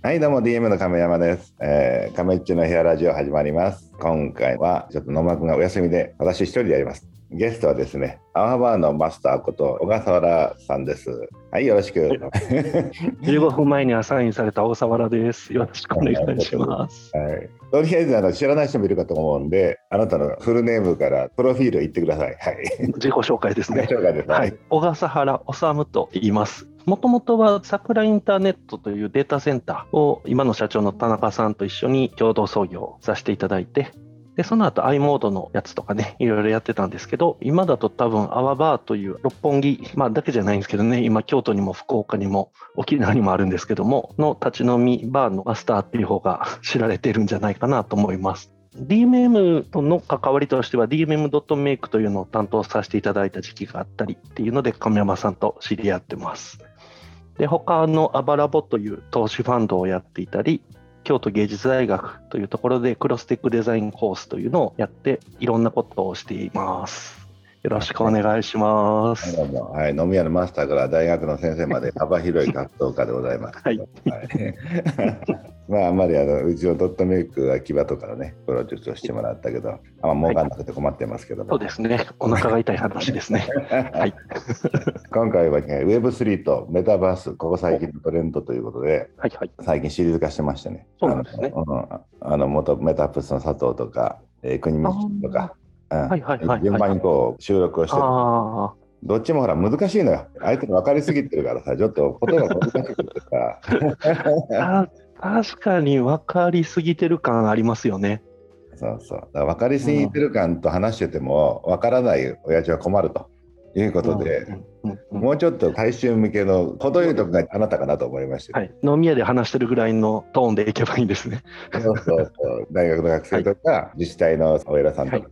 はい、どうも DM の亀山です。えー、亀っちの部屋ラジオ始まります。今回はちょっと野間くんがお休みで、私一人でやります。ゲストはですね、アワバーのマスターこと小笠原さんです。はい、よろしく。15分前にアサインされた大沢原です。よろしくお願いします。はい、とりあえずあの知らない人もいるかと思うんで、あなたのフルネームからプロフィール言ってください。はい。自己紹介ですね。紹介です。はい、小笠原治と言います。もともとは桜インターネットというデータセンターを今の社長の田中さんと一緒に共同創業させていただいて、でその後 i モードのやつとかね、いろいろやってたんですけど、今だと多分アワバーという六本木、まあだけじゃないんですけどね、今京都にも福岡にも沖縄にもあるんですけども、の立ち飲みバーのマスターっていう方が知られてるんじゃないかなと思います。DMM との関わりとしては DMM.make というのを担当させていただいた時期があったりっていうので亀山さんと知り合ってます。で他のアバラボという投資ファンドをやっていたり京都芸術大学というところでクロステックデザインコースというのをやっていろんなことをしています。よろしくお願いします。どうもはい、飲み屋のマスターから大学の先生まで幅広い活動家でございます。はい まあ、あんまりあのうちのドットメイクが牙とかね、プロデュースをしてもらったけど、あんま儲かんなくて困ってますけども、そうですね。お腹が痛い話ですね。はい。今回は、ね、Web3 とメタバース、ここ最近のトレンドということで、はいはい。最近シリーズ化してましてね、そうなんですねあのうんあの元メタプスの佐藤とか、えー、国光とか、うん。はいはいはいはい。順番にこう収録をして。どっちもほら難しいのよ。相手が分かりすぎてるからさ、ちょっと言葉が難しくてさ。確かに分かりすぎてる感ありますよね。そうそう。分かりすぎてる感と話してても、分からない親父は困るということで、もうちょっと大衆向けの程よいとこがあなたかなと思いまして、はい、飲み屋で話してるぐらいのトーンでいけばいいんですね。そうそうそう。大学の学生とか、自治体のお偉さんとか、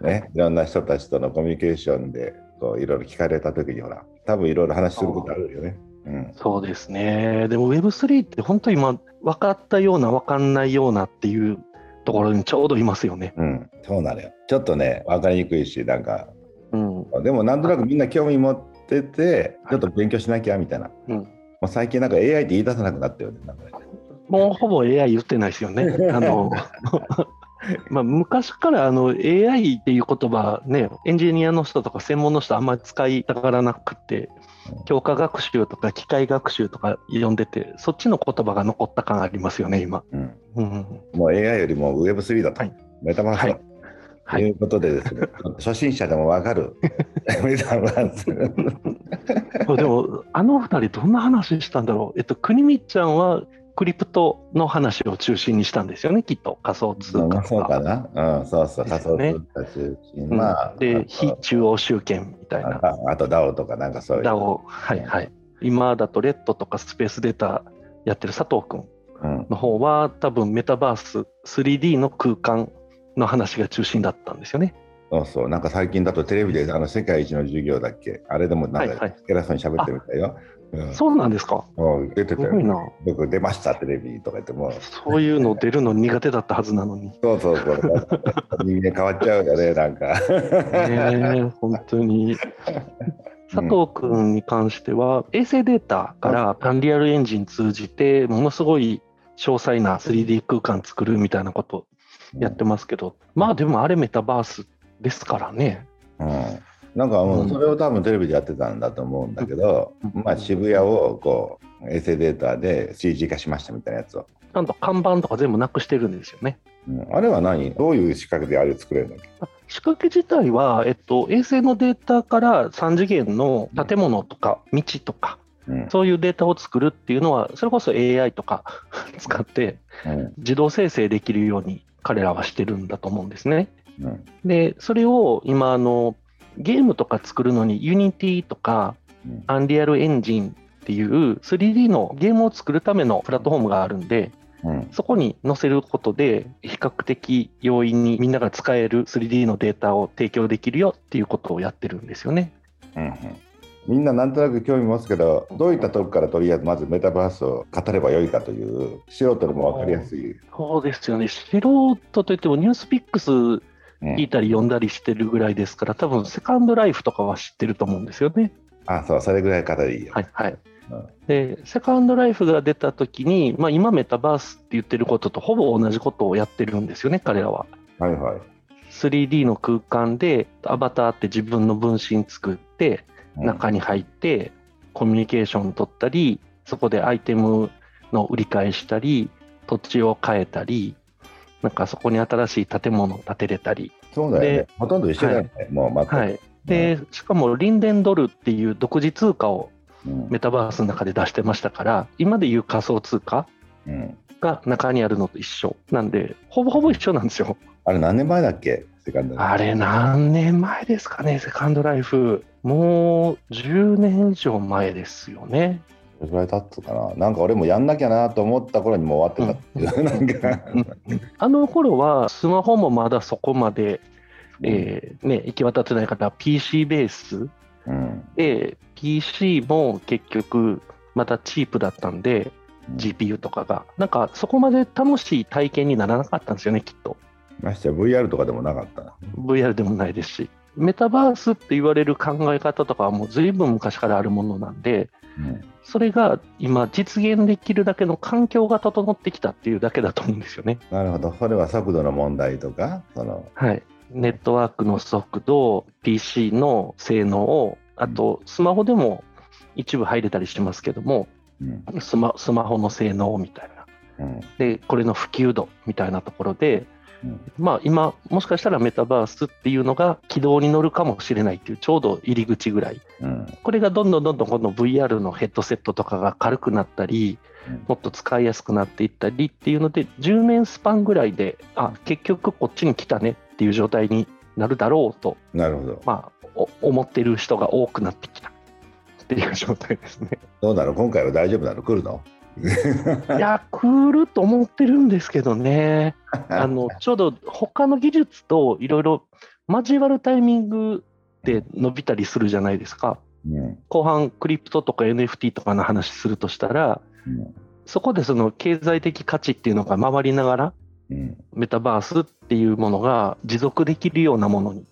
ね、いろんな人たちとのコミュニケーションでこういろいろ聞かれた時にほら多分いろいろ話することあるよね。うん、そうですね。でも Web3 って本当今分かったような分かんないようなっていうところにちょうどいますよね。うん、そうなのよ。ちょっとね分かりにくいしなんかうん。でもなんとなくみんな興味持っててちょっと勉強しなきゃみたいな。うん、もう最近なんか AI って言い出さなくなったよね。なんかねもうほぼ AI 言ってないですよね。あの まあ昔からあの AI っていう言葉ね、エンジニアの人とか専門の人あんまり使いたがらなくてうん、強化学習とか機械学習とか呼んでて、そっちの言葉が残った感ありますよね、今。うん、うん、もう AI よりも Web3 だと、はいメタバースだと。はいいうことでですね、初心者でも分かる メタバース。そうでも、あの二人、どんな話したんだろう。えっと、国見ちゃんはクリプトの話を中心にしたんですよね、きっと。仮想通貨とそうかな。うん、そうそう、仮想通貨中心。うんまあ、で、あ非中央集権みたいな。ああと DAO とかなんかそういう。DAO、はいはい。今だとレッドとかスペースデータやってる佐藤君うん、の方は、多分メタバース 3D の空間の話が中心だったんですよね。そうそう、なんか最近だとテレビであの世界一の授業だっけあれでもなんかはいはい偉そうに喋ってみたよ。うんそうなんですか？もう出てたよ。僕出ましたテレビとか言ってもうそういうの出るの苦手だったはずなのに。そうそうそう人間変わっちゃうよねなんか。ねえ、本当に。佐藤君に関しては、衛星データからアンリアルエンジン通じて、ものすごい詳細な 3D 空間作るみたいなことやってますけど、まあでもあれメタバースですからね。うん、なんかもううん。それを多分テレビでやってたんだと思うんだけど、うん。まあ、渋谷をこう衛星データで CG 化しましたみたいなやつを、ちゃんと看板とか全部なくしてるんですよね。うん、あれは何？どういう仕掛けであれ作れるんだっけ仕掛け自体は、えっと、衛星のデータから3次元の建物とか道とか、うん。そういうデータを作るっていうのは、それこそ AI とか使ってうん。自動生成できるように彼らはしてるんだと思うんですね。うん。で、それを今あの、ゲームとか作るのに Unity とかうん。アンリアルエンジンっていう 3D のゲームを作るためのプラットフォームがあるんで、うん。そこに載せることで、比較的容易にみんなが使える 3D のデータを提供できるよっていうことをやってるんですよね。うんうん。みんななんとなく興味持つけどどういったとこからとりあえずまずメタバースを語ればよいかという素人でも分かりやすい、そうですよね。素人といってもニュースピックスうん聞いたり読んだりしてるぐらいですから、多分セカンドライフとかは知ってると思うんですよね。あそうそれぐらい語りいいよ、はいはい。うんで、セカンドライフが出た時に、まあ、今メタバースって言ってることとほぼ同じことをやってるんですよね、彼らは。はいはい。3D の空間でアバターって自分の分身作って、うん中に入ってコミュニケーション取ったり、そこでアイテムの売り買いしたり、土地を変えたり、なんかそこに新しい建物を建てれたり、そうだよねで。ほとんど一緒だよね。もう全く。はい、でしかもリンデンドルっていう独自通貨をうんメタバースの中で出してましたから、今でいう仮想通貨うんが中にあるのと一緒なんで、ほぼほぼ一緒なんですよ。あれ何年前だっけ？セカンドライフあれ何年前ですかね、セカンドライフ。もう10年以上前ですよね。どれぐらい経つかな。なんか俺もやんなきゃなと思った頃にもう終わってたっていう、なんか、あの頃はスマホもまだそこまで、えーね、行き渡ってないから PC ベースうん。で PC も結局またチープだったんでうん。GPU とかが。なんかそこまで楽しい体験にならなかったんですよねきっと。ましてや VR とかでもなかった。な。VR でもないですし。メタバースって言われる考え方とかはもう随分昔からあるものなんでうんそれが今実現できるだけの環境が整ってきたっていうだけだと思うんですよね。なるほど。それは速度の問題とか、その、はい、ネットワークの速度、PC の性能を、あとスマホでも一部入れたりしますけども、うん。スマスマホの性能みたいな、うん。でこれの普及度みたいなところで、うん。まあ、今、もしかしたらメタバースっていうのが軌道に乗るかもしれないっていう、ちょうど入り口ぐらい、うん。これがどんどんどんどんこの VR のヘッドセットとかが軽くなったり、うん。もっと使いやすくなっていったりっていうので、10年スパンぐらいで、あ結局こっちに来たねっていう状態になるだろうと、なるほど。まあ、お思ってる人が多くなってきたっていう状態ですね。どうなの？今回は大丈夫なの？来るの？いや、来ると思ってるんですけどね、あのちょうど他の技術といろいろ交わるタイミングで伸びたりするじゃないですか。うん後半、クリプトとか NFT とかの話するとしたら、うんそこでその経済的価値っていうのが回りながら、うん。メタバースっていうものが持続できるようなものに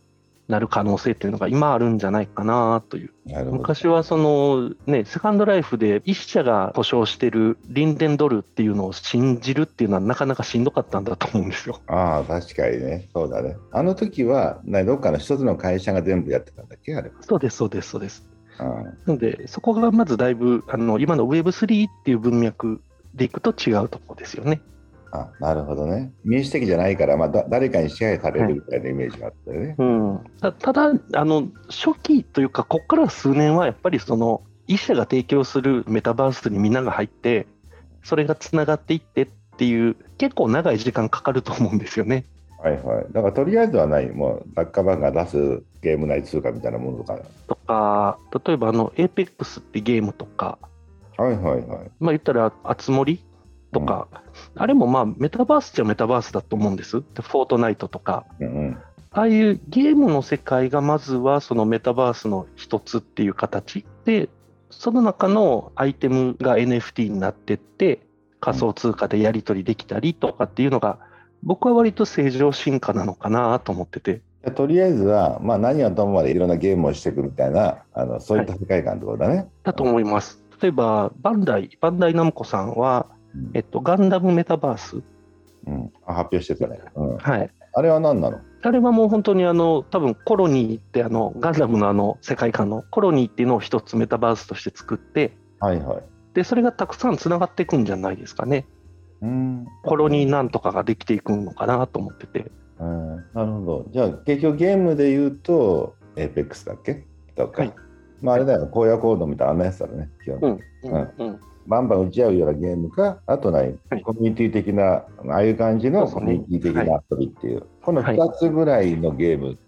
なる可能性っていうのが今あるんじゃないかなという。昔はそのね、セカンドライフで一社が保証してるリンデンドルっていうのを信じるっていうのはなかなかしんどかったんだと思うんですよ。ああ、確かにね。そうだね。あの時は、などっかの一つの会社が全部やってたんだっけあれ。そうです、そうです、そうです。あなので、そこがまずだいぶ、あの今の Web3 っていう文脈でいくと違うところですよね。あなるほどね。民主的じゃないから、まあ、だ誰かに支配されるみたいなイメージがあったよね。うん、たただあの、初期というか、ここから数年はやっぱりその一社が提供するメタバースにみんなが入って、それがつながっていってっていう、結構長い時間かかると思うんですよね。はいはい。だからとりあえずはない、もう、ザッカーバーグが出すゲーム内通貨みたいなものとか。とか、例えばあの APEX ってゲームとか、はいはいはい。まあ、言ったら、あつ森とか、あれもまあメタバースっちゃメタバースだと思うんです。でフォートナイトとか、うんうん。ああいうゲームの世界がまずはそのメタバースの一つっていう形で、その中のアイテムが NFT になってって、仮想通貨でやり取りできたりとかっていうのが、僕は割と正常進化なのかなと思ってて。でとりあえずは、まあ、何はともまでいろんなゲームをしていくみたいな、あのそういった世界観ってことだね。だと思います。例えば、バンダイ、バンダイナムコさんは、うんえっと、ガンダムメタバース。うんあ発表してたね。うん、はい。あれは何なの？あれはもう本当にあの、多分コロニーってあの、ガンダムのあの世界観のコロニーっていうのを一つメタバースとして作って、はいはい。で、それがたくさんつながっていくんじゃないですかね。うんコロニーなんとかができていくのかなと思ってて。うんなるほど。じゃあ、結局ゲームで言うと、APEX だっけ？とか。はいまあ、あれだよ、荒野コードみたいなあんなやつだね、基本。うん、うん、うん。バンバン打ち合うようなゲームか、あとない、はい。コミュニティ的な、ああいう感じのコミュニティ的な遊びっていう、このはい。2つぐらいのゲーム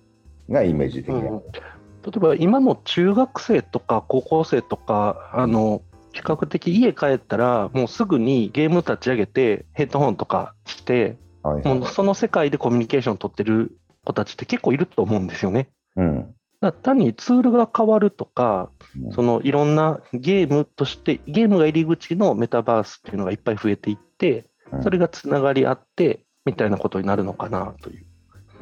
がイメージ的な。うん。例えば今の中学生とか高校生とか、あの、比較的家帰ったら、もうすぐにゲーム立ち上げて、ヘッドホンとかして、はいはい。もうその世界でコミュニケーション取ってる子たちって結構いると思うんですよね。うん単にツールが変わるとか、うん。そのいろんなゲームとして、ゲームが入り口のメタバースっていうのがいっぱい増えていって、うん。それがつながり合って、みたいなことになるのかなという。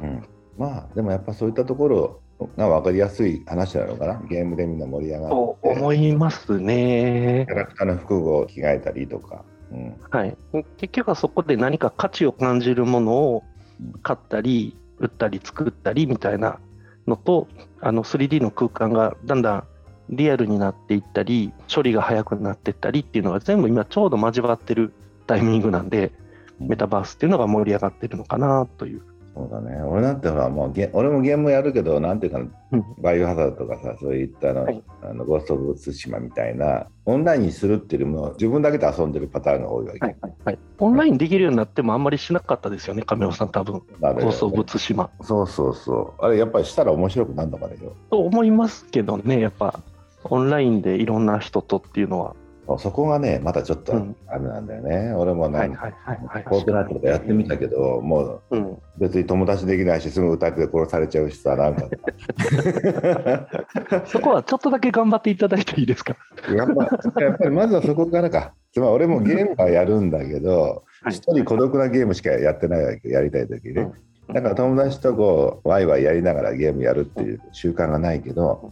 うん。まあでもやっぱそういったところなんか分かりやすい話なのかな。ゲームでみんな盛り上がって。と思いますね。キャ。ラクターの服を着替えたりとか、うん、はい、結局はそこで何か価値を感じるものを買ったり売ったり作ったりみたいなのとあの 3D の空間がだんだんリアルになっていったり処理が速くなっていったりっていうのが全部今ちょうど交わってるタイミングなんでメタバースっていうのが盛り上がってるのかなという。そうだね。俺なんてほらもうゲ俺もゲームやるけどなんていうかバイオハザードとかさそういったの,、はい。あのゴースト・オブ・ツシマみたいなオンラインにするっていうよりも自分だけで遊んでるパターンが多いわけ、はいはいはい、オンラインできるようになってもあんまりしなかったですよね、亀尾さん、多分。なるほど放送物島。そうそうそう。あれやっぱりしたら面白くなるのかねよと思いますけどね、やっぱ。オンラインでいろんな人とっていうのは。そこがねまたちょっとうんあれなんだよね、俺もなんかはいはいはいはい。フォートナイトとかやってみたけど、もううん、別に友達できないし、すぐ歌って殺されちゃうしさ、なんか。そこはちょっとだけ頑張っていただいていいですか？やっぱやっぱりまずはそこからか。つまり俺もゲームはやるんだけど、はい一人孤独なゲームしかやってないわけ、やりたい時ね。うんだから友達とこう、ワイワイやりながらゲームやるっていう習慣がないけど、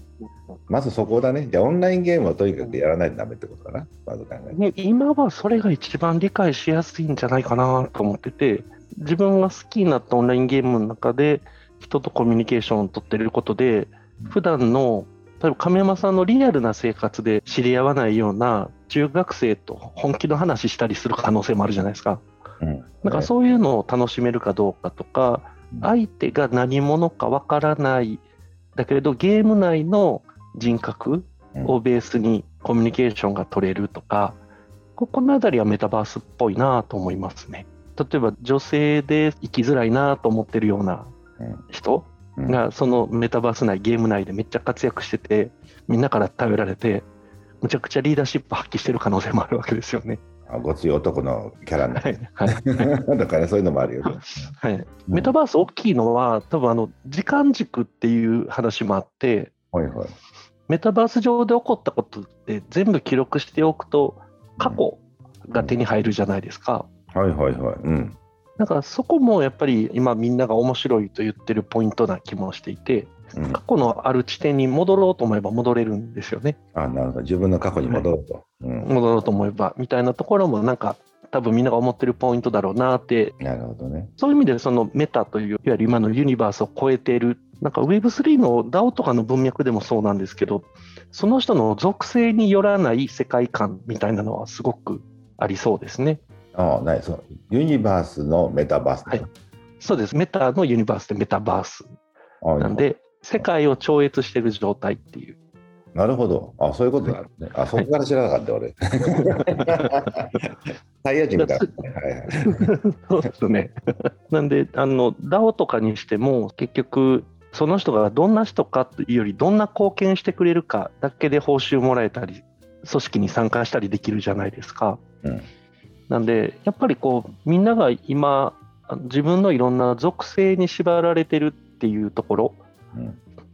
まずそこだね。じゃあオンラインゲームをとにかくやらないとダメってことかな、まず考えて。ね、今はそれが一番理解しやすいんじゃないかなと思ってて、自分が好きになったオンラインゲームの中で、人とコミュニケーションを取ってることで、普段の例えば亀山さんのリアルな生活で知り合わないような中学生と本気の話したりする可能性もあるじゃないですか。うん。だからそういうのを楽しめるかどうかとかうん、相手が何者かわからない、だけれどゲーム内の人格をベースにコミュニケーションが取れるとか、ここのあたりはメタバースっぽいなと思いますね。例えば女性で生きづらいなと思ってるようなうん。人うん。がそのメタバース内、ゲーム内でめっちゃ活躍してて、みんなから頼られて、むちゃくちゃリーダーシップ発揮してる可能性もあるわけですよね。あごつい男のキャラになはいはい だからそういうのもあるよね。はい、メタバース大きいのは、多分あの時間軸っていう話もあって、はいはい。メタバース上で起こったことって全部記録しておくと、過去が手に入るじゃないですか。はいはいはい。うん。だからそこもやっぱり今みんなが面白いと言ってるポイントな気もしていて、うん、過去のある地点に戻ろうと思えば戻れるんですよね。あなるほど。自分の過去に戻ると。うん。戻ろうと思えばみたいなところもなんか多分みんなが思ってるポイントだろうなってなるほどね。そういう意味でそのメタといういわゆる今のユニバースを超えているなんか Web3 の DAO とかの文脈でもそうなんですけどその人の属性によらない世界観みたいなのはすごくありそうですね。ああ、ないそう。ユニバースのメタバース。はいそうですメタのユニバースでメタバースはいなんで世界を超越している状態っていう。なるほど。あそういうことなのね。あそこから知らなかった、俺。タイヤ人みたいな。はいはい。そうですね。なんで、あの、DAO とかにしても、結局、その人がどんな人かというより、どんな貢献してくれるかだけで報酬もらえたり、組織に参加したりできるじゃないですか。うんなんで、やっぱりこう、みんなが今、自分のいろんな属性に縛られてるっていうところうん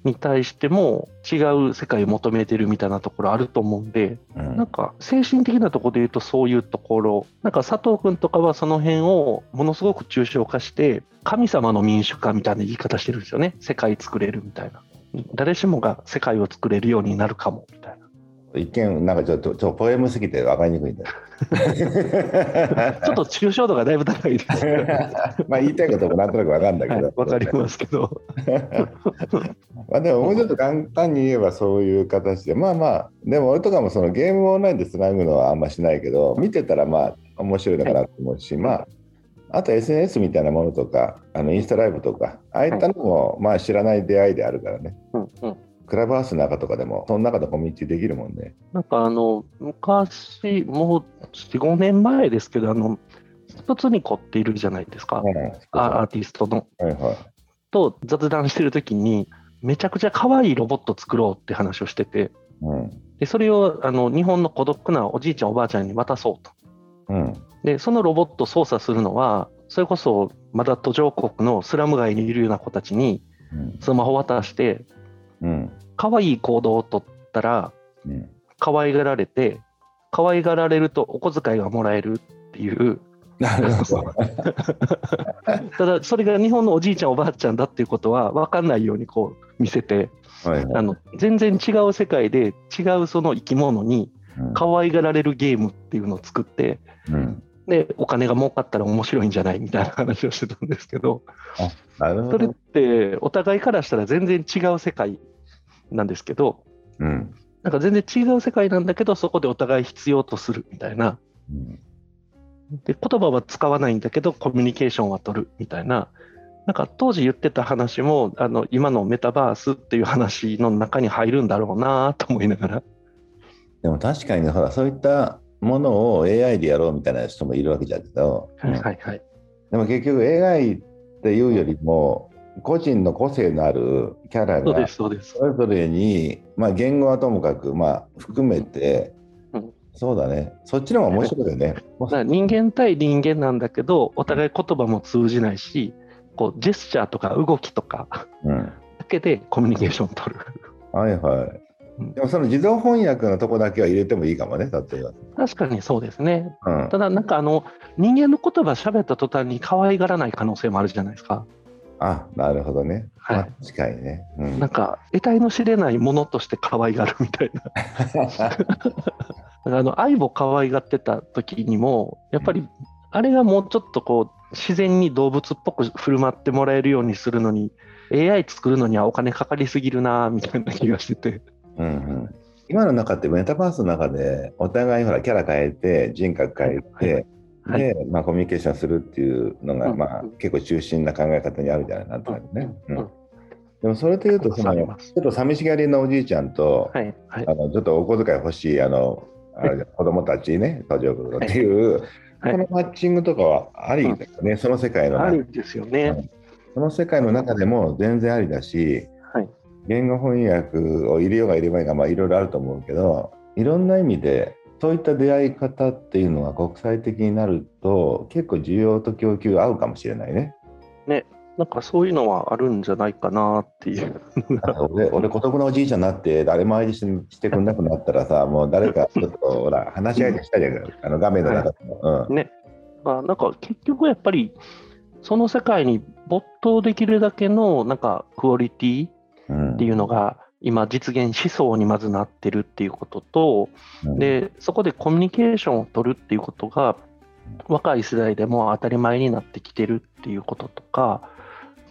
に対しても、違う世界を求めてるみたいなところあると思うんで、うんなんか精神的なところで言うとそういうところ、なんか佐藤君とかはその辺をものすごく抽象化して、神様の民主化みたいな言い方してるんですよね。世界作れるみたいな。誰しもが世界を作れるようになるかもみ。一見、なんかちょっとちょっとポエムすぎて分かりにくいんだよ。ちょっと抽象度がだいぶ高いです まあ言いたいこともなんとなく分かるんだけど。はい、わかりますけど。まあでももうちょっと簡単に言えばそういう形でまあまあでも俺とかもそのゲームをオンラインでつなぐのはあんましないけど見てたらまあ面白いのかなと思うし、まああと SNS みたいなものとかあのインスタライブとかああいったのもまあ知らない出会いであるからねうんうんクラブハウスの中とかでもその中でコミュニティできるもんね。なんかあの、昔、もう4、5年前ですけど、あの、スプツニコっているじゃないですか。うんあアーティストの。はいはい。と雑談してる時に、めちゃくちゃ可愛いロボット作ろうって話をしてて、うん。でそれをあの日本の孤独なおじいちゃん、おばあちゃんに渡そうと。うん。で、そのロボットを操作するのは、それこそまだ途上国のスラム街にいるような子たちにうん。スマホ渡して、うん可愛い行動を取ったら、うん可愛がられて、可愛がられるとお小遣いがもらえるっていう。なるほど。ただそれが日本のおじいちゃんおばあちゃんだっていうことは分かんないようにこう見せてはいはい。あの全然違う世界で違うその生き物にうん。可愛がられるゲームっていうのを作ってうん。でお金が儲かったら面白いんじゃないみたいな話をしてたんですけど。なるほそれっど。てお互いからしたら全然違う世界なんですけどうん。なんか全然違う世界なんだけどそこでお互い必要とするみたいな。うん。で言葉は使わないんだけどコミュニケーションは取るみたいな。なんか当時言ってた話もあの今のメタバースっていう話の中に入るんだろうなと思いながら。でも確かにね、ほら、そういったものを AI でやろうみたいな人もいるわけじゃけど、はいはいはい。でも結局 AI っていうよりも、個人の個性のあるキャラがすそうです。それぞれに、まあ、言語はともかく、まあ、含めて、うん。そうだね、そっちの方が面白いよね。人間対人間なんだけどお互い言葉も通じないしこうジェスチャーとか動きとかうん、だけでコミュニケーションを取る。はいはい。うん。でもその自動翻訳のとこだけは入れてもいいかもね、例えば。確かにそうですね。うん。ただなんかあの人間の言葉喋った途端に可愛がらない可能性もあるじゃないですかあなるほどね。はい。まあ確かにね。うん。なんか得体の知れないものとして可愛がるみたいな。あの愛を可愛がってた時にもやっぱりあれがもうちょっとこう自然に動物っぽく振る舞ってもらえるようにするのに AI 作るのにはお金かかりすぎるなみたいな気がしてて。うんうん。今の中ってメタバースの中でお互いほらキャラ変えて人格変えて、はいで、まあ、コミュニケーションするっていうのが、うん。まあ、結構中心な考え方にあるじゃないなんとなくね。うん。うん。でもそれというとそのちょっと寂しがりのおじいちゃんと、はい。はい。あのちょっとお小遣い欲しいあのあれ子供たちね途上国のっていう、はい。このマッチングとかはありだよね、その世界の中。ありですよね。その世界の中でも全然ありだしはい。言語翻訳を入れようが入れまいがまあいろいろあると思うけどいろんな意味でそういった出会い方っていうのが国際的になると結構需要と供給合うかもしれないね。なんかそういうのはあるんじゃないかなっていう。俺俺孤独なおじいちゃんになって誰も相手ししてくれなくなったらさ もう誰かちょっとほら話し合いでしたじゃんあの画面の中でも。うんね。まあ、なんか結局やっぱりその世界に没頭できるだけのなんかクオリティうんっていうのが今実現しそうにまずなってるっていうことと、うんでそこでコミュニケーションを取るっていうことが若い世代でも当たり前になってきてるっていうこととか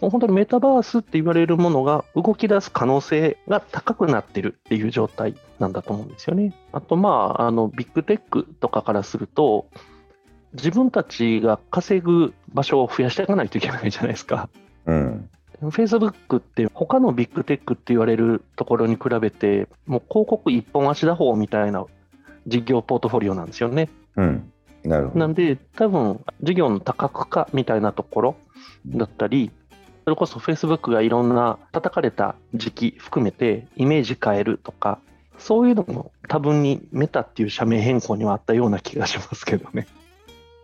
もう本当にメタバースって言われるものが動き出す可能性が高くなってるっていう状態なんだと思うんですよね。あとまああのビッグテックとかからすると自分たちが稼ぐ場所を増やしていかないといけないじゃないですか。うん、Facebook って他のビッグテックって言われるところに比べて、もう広告一本足打法みたいな事業ポートフォリオなんですよね。うん、なるほど。なんで、多分事業の多角化みたいなところだったり、それこそ Facebook がいろんな叩かれた時期含めてイメージ変えるとか、そういうのも多分にメタっていう社名変更にはあったような気がしますけどね。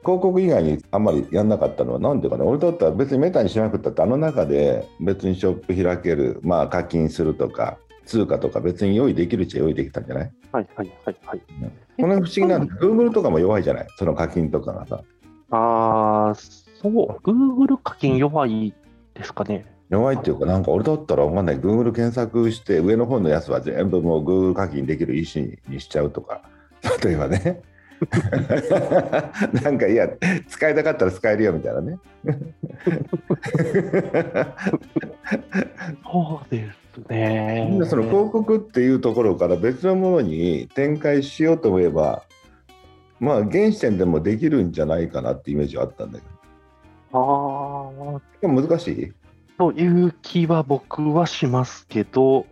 広告以外にあんまりやんなかったのはなんていうかね俺だったら別にメタにしなくったってあの中で別にショップ開けるまあ課金するとか通貨とか別に用意できるっちゃ用意できたんじゃない？はいはいはいはい。この不思議な Google とかも弱いじゃない？その課金とかがさ。ああ、そう、Google 課金弱いですかね。弱いっていうかなんか俺だったらわかんない。Google 検索して上の方のやつは全部もう Google 課金できる意思にしちゃうとか。例えばね なんかいや使いたかったら使えるよみたいなね。そうですね。その広告っていうところから別のものに展開しようと思えばまあ現時点でもできるんじゃないかなってイメージはあったんだけああ、どでも難しい？という気は僕はしますけど、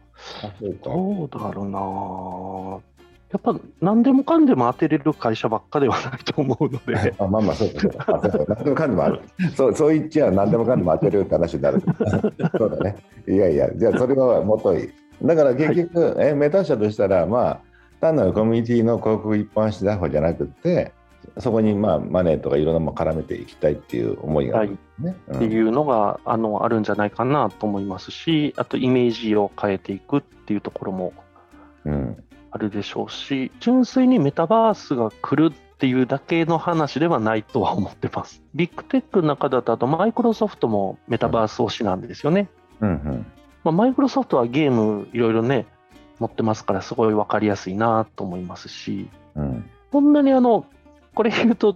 あそうか。どうだろうな。やっぱ何でもかんでも当てれる会社ばっかではないと思うので、あまあまあそうかそうかあそうか何でもかんでもある。そうそう言っちゃ何でもかんでも当てるって話になる。そうだね。いやいやじゃあそれはもといだから結局、えメタ社としたらまあ単なるコミュニティの広告一般紙打法じゃなくてそこにまあマネーとかいろんなもの絡めていきたいっていう思いがある、ね。っていうのがあのあるんじゃないかなと思いますし、あとイメージを変えていくっていうところも。うんうんあるでしょうし、純粋にメタバースが来るっっていうだけの話ではないとは思ってます。ビッグテックの中だと、あとマイクロソフトもメタバース推しなんですよね。うんうん。まあ、マイクロソフトはゲームいろいろね、持ってますから、すごい分かりやすいなと思いますし、うん。こんなにあの、これ言うと、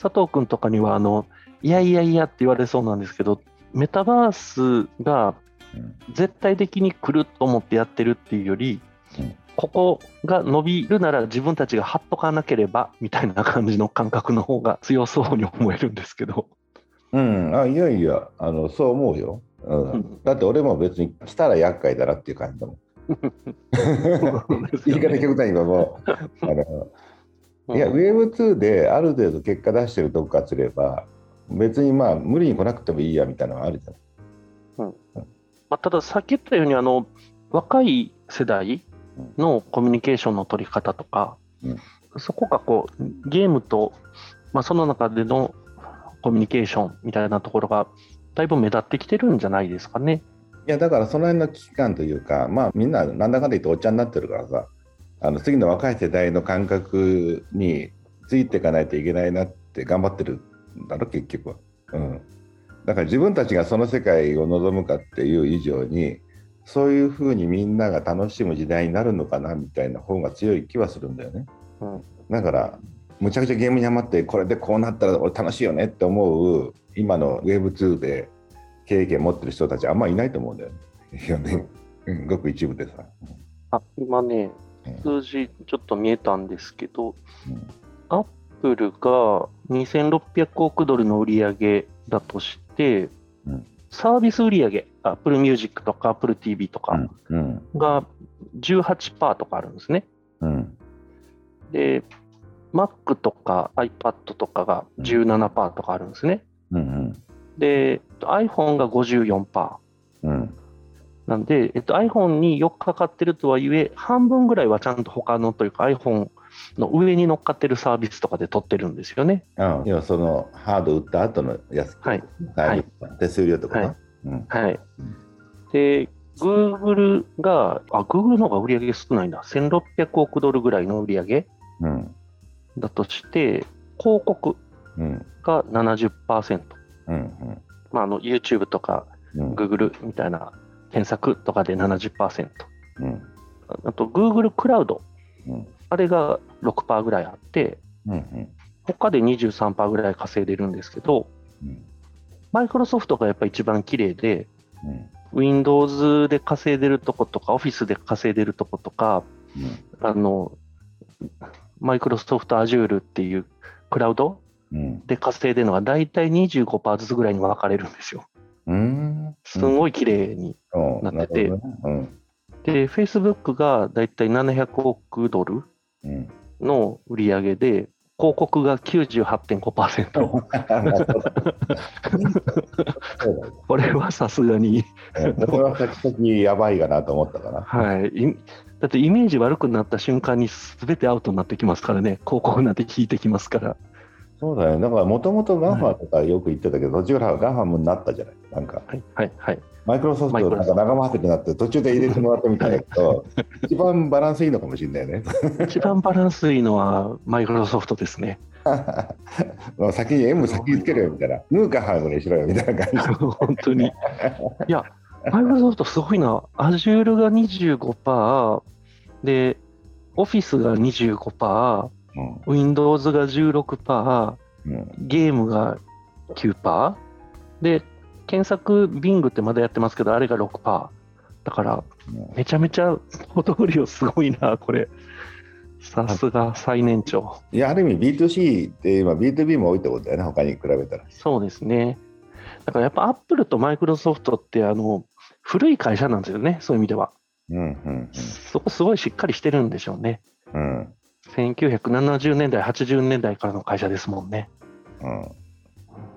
佐藤君とかには、あの、いやいやいやって言われそうなんですけど、メタバースがうん。絶対的に来ると思ってやってるっていうより、うんここが伸びるなら自分たちが張っとかなければみたいな感じの感覚の方が強そうに思えるんですけど。うん、あいやいやあのそう思うよ、うん。うん。だって俺も別に来たら厄介だなっていう感じだもん。言い方極端に言えばもうあのいや、Web2 である程度結果出してるとこからすれば、別にまあ無理に来なくてもいいやみたいなのがあるじゃん。まあ、ただ、さっき言ったようにあの、若い世代のコミュニケーションの取り方とか、うんそこがこうゲームと、まあ、その中でのコミュニケーションみたいなところが、だいぶ目立ってきてるんじゃないですかね。いや、だからその辺の危機感というか、まあみんななんだかんだ言っておっちゃんになってるからさ、あの次の若い世代の感覚についていかないといけないなって頑張ってるんだろ、結局は。うん。だから自分たちがその世界を望むかっていう以上に、そういうふうにみんなが楽しむ時代になるのかなみたいな方が強い気はするんだよね。うんだから、むちゃくちゃゲームにハマって、これでこうなったら俺楽しいよねって思う、今の Web2 で経験持ってる人たちあんまいないと思うんだよね。ごく一部でさ。あ今ねうん、数字ちょっと見えたんですけど、うんアップルが2600億ドルの売り上げだとして、うんサービス売り上げ、Apple Music とか Apple TV とかうん。が18%とかあるんですね。うん。で、Mac とか iPad とかが17%とかあるんですね。うん。で、iPhone が54%。うん。なんで、えっと、iPhone によくかかってるとはいえ、半分ぐらいはちゃんと他のというか iPhone の上に乗っかってるサービスとかで取ってるんですよね。あ要はそのハード売った後のやつ。はい。はい。手数料とかは。ないうん。はい。で、Google が、あ、Google の方が売り上げ少ないんだ。1600億ドルぐらいの売り上げうん。だとして、広告うん。が70%。うん。まあ、あの YouTube とかうん。Google みたいな検索とかで70%。うん。あと Google クラウド、うん。あれが6%ぐらいあって、うん。他で23%ぐらい稼いでるんですけど、うん。マイクロソフトがやっぱり一番綺麗で、うん。Windows で稼いでるとことか、Office で稼いでるとことか、あの、マイクロソフト Azure っていうクラウドうん。で稼いでるのが大体25%ずつぐらいに分かれるんですよ。うん。すごい綺麗に。うん。なってて。で、Facebook が大体700億ドルうん。の売り上げで、広告が98.5%。そうだよこれはさすがに、うんこれは先々やばいかなと思ったかな。はい。いだってイメージ悪くなった瞬間に全てアウトになってきますからね。広告なんて引いてきますから。そうだよ。だからもともとガンファとかよく言ってたけど、途中からガンファムになったじゃない。なんか、はい、はい、はい。マイクロソフトなんか仲間外れになって途中で入れてもらったみたいだけど、一番バランスいいのかもしれないね。一番バランスいいのはマイクロソフトですね。もう先に M 先につけろよみたいな。ムーカハードにしろよみたいな感じ。本当に。いや、マイクロソフトすごいな。Azure が25%、で、Office が25%、うん Windows が16%、うんゲームが9%、で、検索 Bing ってまだやってますけど、あれが6%。だから、めちゃめちゃポートフォリオすごいな、これ。さすが最年長。いや、ある意味 B2C って今 B2B も多いってことだよね、他に比べたら。そうですね。だからやっぱアップルとマイクロソフトってあの古い会社なんですよね、そういう意味では。うんうんそこすごいしっかりしてるんでしょうね。うんうん1970年代、80年代からの会社ですもんね。うん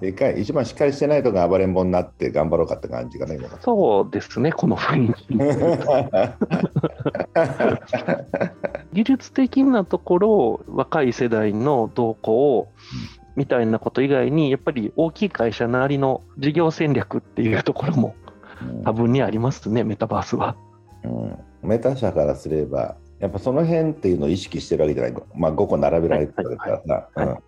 でかい一番しっかりしてないとが暴れん坊になって頑張ろうかって感じかな、今。そうですね、この雰囲気。技術的なところ、若い世代の動向みたいなこと以外に、やっぱり大きい会社なりの事業戦略っていうところも多分にありますね、メタバースは。うんメタ社からすればやっぱその辺っていうのを意識してるわけじゃない、まあ、5個並べられてるからさ、はいはいはい。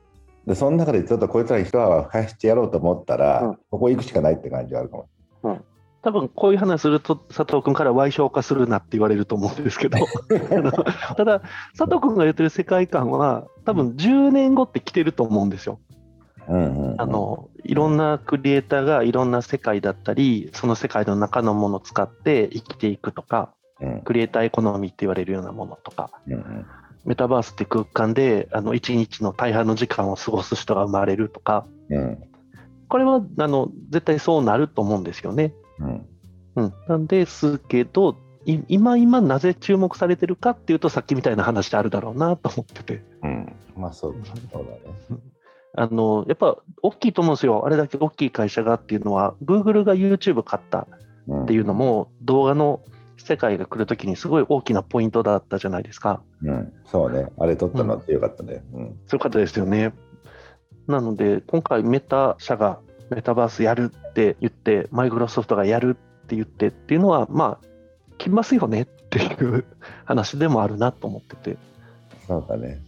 でその中でちょっとこいつらに一泡返してやろうと思ったら、うん。ここ行くしかないって感じはあるかも。多分こういう話すると佐藤君から賠償化するなって言われると思うんですけど。ただ佐藤君が言ってる世界観は多分10年後って来てると思うんですよ。うんうんうん。あのいろんなクリエイターがいろんな世界だったりその世界の中のものを使って生きていくとか。うんクリエイターエコノミーって言われるようなものとか。メタバースって空間であの1日の大半の時間を過ごす人が生まれるとか。うん。これはあの絶対そうなると思うんですよね。うん。うん、なんですけどい今今なぜ注目されてるかっていうとさっきみたいな話であるだろうなと思ってて。うん。まあそうそうだね。あのやっぱ大きいと思うんですよ。あれだけ大きい会社がっていうのは Google が YouTube 買ったうんっていうのも動画の世界が来るときにすごい大きなポイントだったじゃないですか。うん、そうね、あれ取ったのは強かったね。うんそういう方ですよね。なので今回メタ社がメタバースやるって言ってマイクロソフトがやるって言ってっていうのはまあ来ますよねっていう話でもあるなと思ってて。そうだね。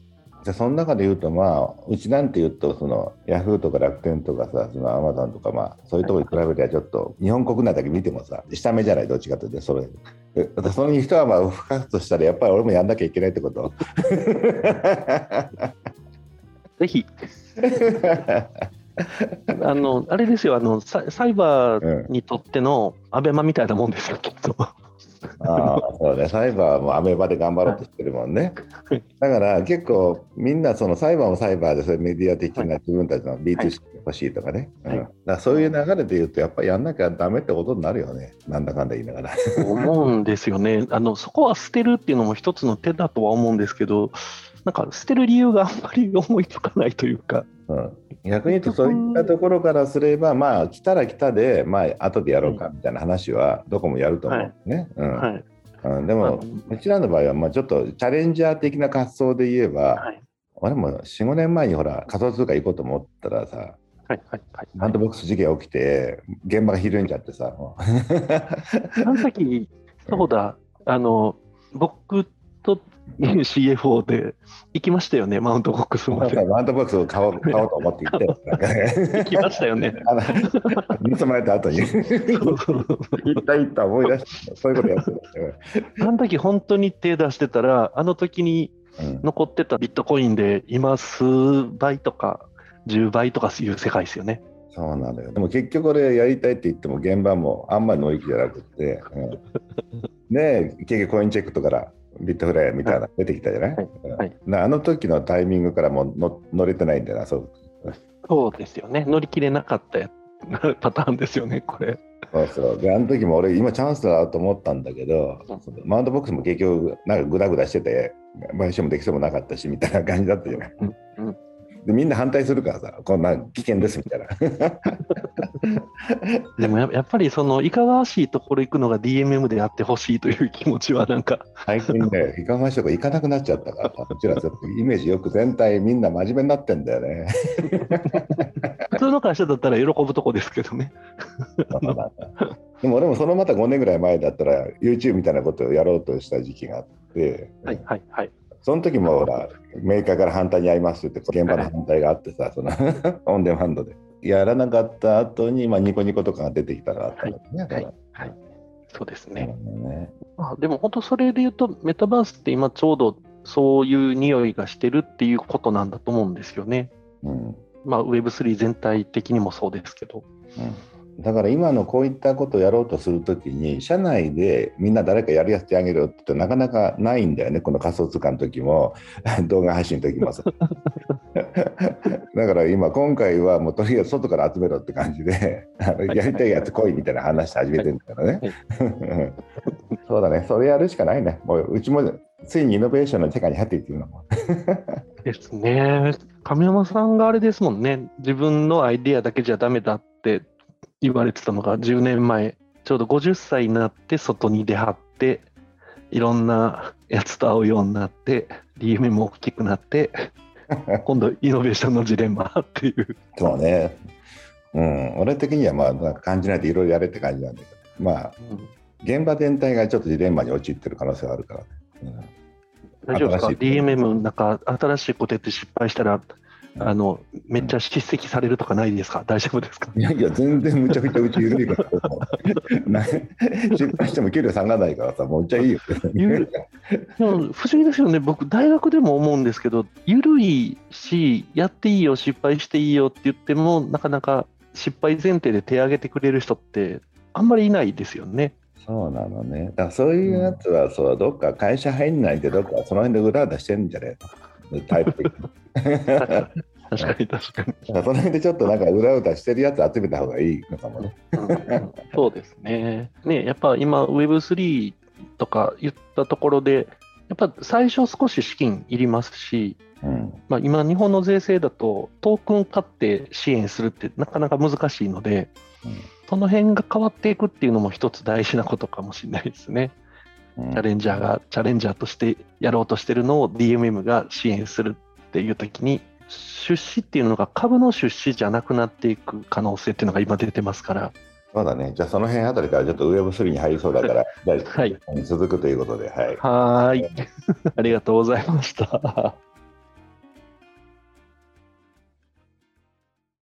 じゃあその中で言うとまあうちなんて言うとそのヤフーとか楽天とかさそのアマゾンとかまあそういうところに比べてはちょっと日本国内だけ見てもさ下目じゃない？どっちかというとそれでその人はまあ吹かすとしたらやっぱり俺もやんなきゃいけないってこと？ぜひ。あのあれですよあのササイバーにとってのアベマみたいなもんですよきっと。ああそうね。サイバーもアメバで頑張ろうとしてるもんね。はいだから結構みんなそのサイバーもサイバーでそういうメディア的な自分たちの B2C 欲しいとかね、はい。うん、だからそういう流れで言うとやっぱりやんなきゃダメってことになるよね。なんだかんだ言いながら。思うんですよね。あの。そこは捨てるっていうのも一つの手だとは思うんですけど、なんか捨てる理由があんまり思いつかないというか、うん、逆に言うとそういったところからすればまあ来たら来たでまあ後でやろうかみたいな話はどこもやると思うね。うん。はい。うん、でもうちらの場合はまあちょっとチャレンジャー的な活動で言えば、はい。俺も45年前にほら仮想通貨行こうと思ったらさはいはいはい。ハンドボックス事件起きて現場がひるんじゃってさあの時、そうだ、あの僕と CFO で行きましたよね、マウントボックスまで。ハンドボックスを買おう買おうと思って行って行きましたよね。あの盗まれた後にそうそう行った行った思い出してそういうことやってたあの時本当に手出してたら、あの時にうん残ってたビットコインで今数倍とか10倍とかいう世界ですよね。そうなのよ。でも結局俺やりたいって言っても現場もあんまり乗り気じゃなくって、うん、で結局コインチェックとからビットフライヤーみたいなの出てきたじゃない、はい。うん。はい。なあの時のタイミングからもうの乗れてないんだよなそう。そうですよね。乗り切れなかったやパターンですよね、これ。そうそう。であの時も俺今チャンスだなと思ったんだけど、うん。マウントボックスも結局なんかグダグダしてて買収もできそうもなかったしみたいな感じだったじゃない、うんうんでみんな反対するからさこんなん危険ですみたいな でもややっぱりそのいかがわしいところ行くのが DMM でやってほしいという気持ちはなんか、最近ね、いかがわしいとこ行かなくなっちゃったから、こちらちょっとイメージよく全体みんな真面目になってんだよね。普通の会社だったら喜ぶとこですけどね。でも俺もそのまた5年ぐらい前だったら YouTube みたいなことをやろうとした時期があって、はいはいはい。その時もほらメーカーから反対にやりますって現場の反対があってさ、そのオンデマンドで。やらなかった後にまあニコニコとかが出てきたらあったのね。だからはいはい。そうですね。ねあでも本当それで言うと、メタバースって今ちょうどそういう匂いがしてるっていうことなんだと思うんですよね。うんまあ Web3 全体的にもそうですけど。うん、だから今のこういったことをやろうとするときに社内でみんな誰かやりやってあげるよってなかなかないんだよねこの仮想通貨の時も。動画配信の時もさ だから今今回はもうとりあえず外から集めろって感じでやりたいやつ来いみたいな話し始めてるからね。そうだね。それやるしかないね。もううちもついにイノベーションの世界に入っていってるのも。ですね。亀山さんがあれですもんね。自分のアイデアだけじゃダメだって言われてたのが10年前、ちょうど50歳になって外に出張って、いろんなやつと会うようになって、DM も大きくなって、今度イノベーションのジレンマっていう。そうね。うん。俺的にはまあなんか感じないでいろいろやれって感じなんだけど。まあ現場全体がちょっとジレンマに陥ってる可能性があるから、うん。大丈夫ですか ?DMM なんか新しいことやって失敗したら、あの、めっちゃ叱責されるとかないですか？大丈夫ですか？いやいや、全然むちゃくちゃうち緩いから、な失敗しても給料下がらないからさ、もうちゃいいよ。不思議ですよね、僕、大学でも思うんですけど、緩いし、やっていいよ、失敗していいよって言っても、なかなか失敗前提で手を挙げてくれる人って、あんまりいないですよね。そうなのね。だからそういうやつは、そうどっか会社入んないで、どっかその辺で裏出してるんじゃねえのタイプ的に。確かに、確かに。その辺でちょっとなんか裏歌してるやつ集めた方がいいのかもね。うんそうですね。ね、やっぱ今 Web3 とか言ったところで、やっぱ最初少し資金いりますし、うん。まあ、今日本の税制だとトークン買って支援するってなかなか難しいので、その辺が変わっていくっていうのも一つ大事なことかもしれないですね。うんチャレンジャーがチャレンジャーとしてやろうとしてるのを DMM が支援するっていう時に出資っていうのが株の出資じゃなくなっていく可能性っていうのが今出てますから、そうだね。じゃあその辺あたりからちょっと Web3 に入りそうだから、はい。続くということで、はい。はーい。ありがとうございました。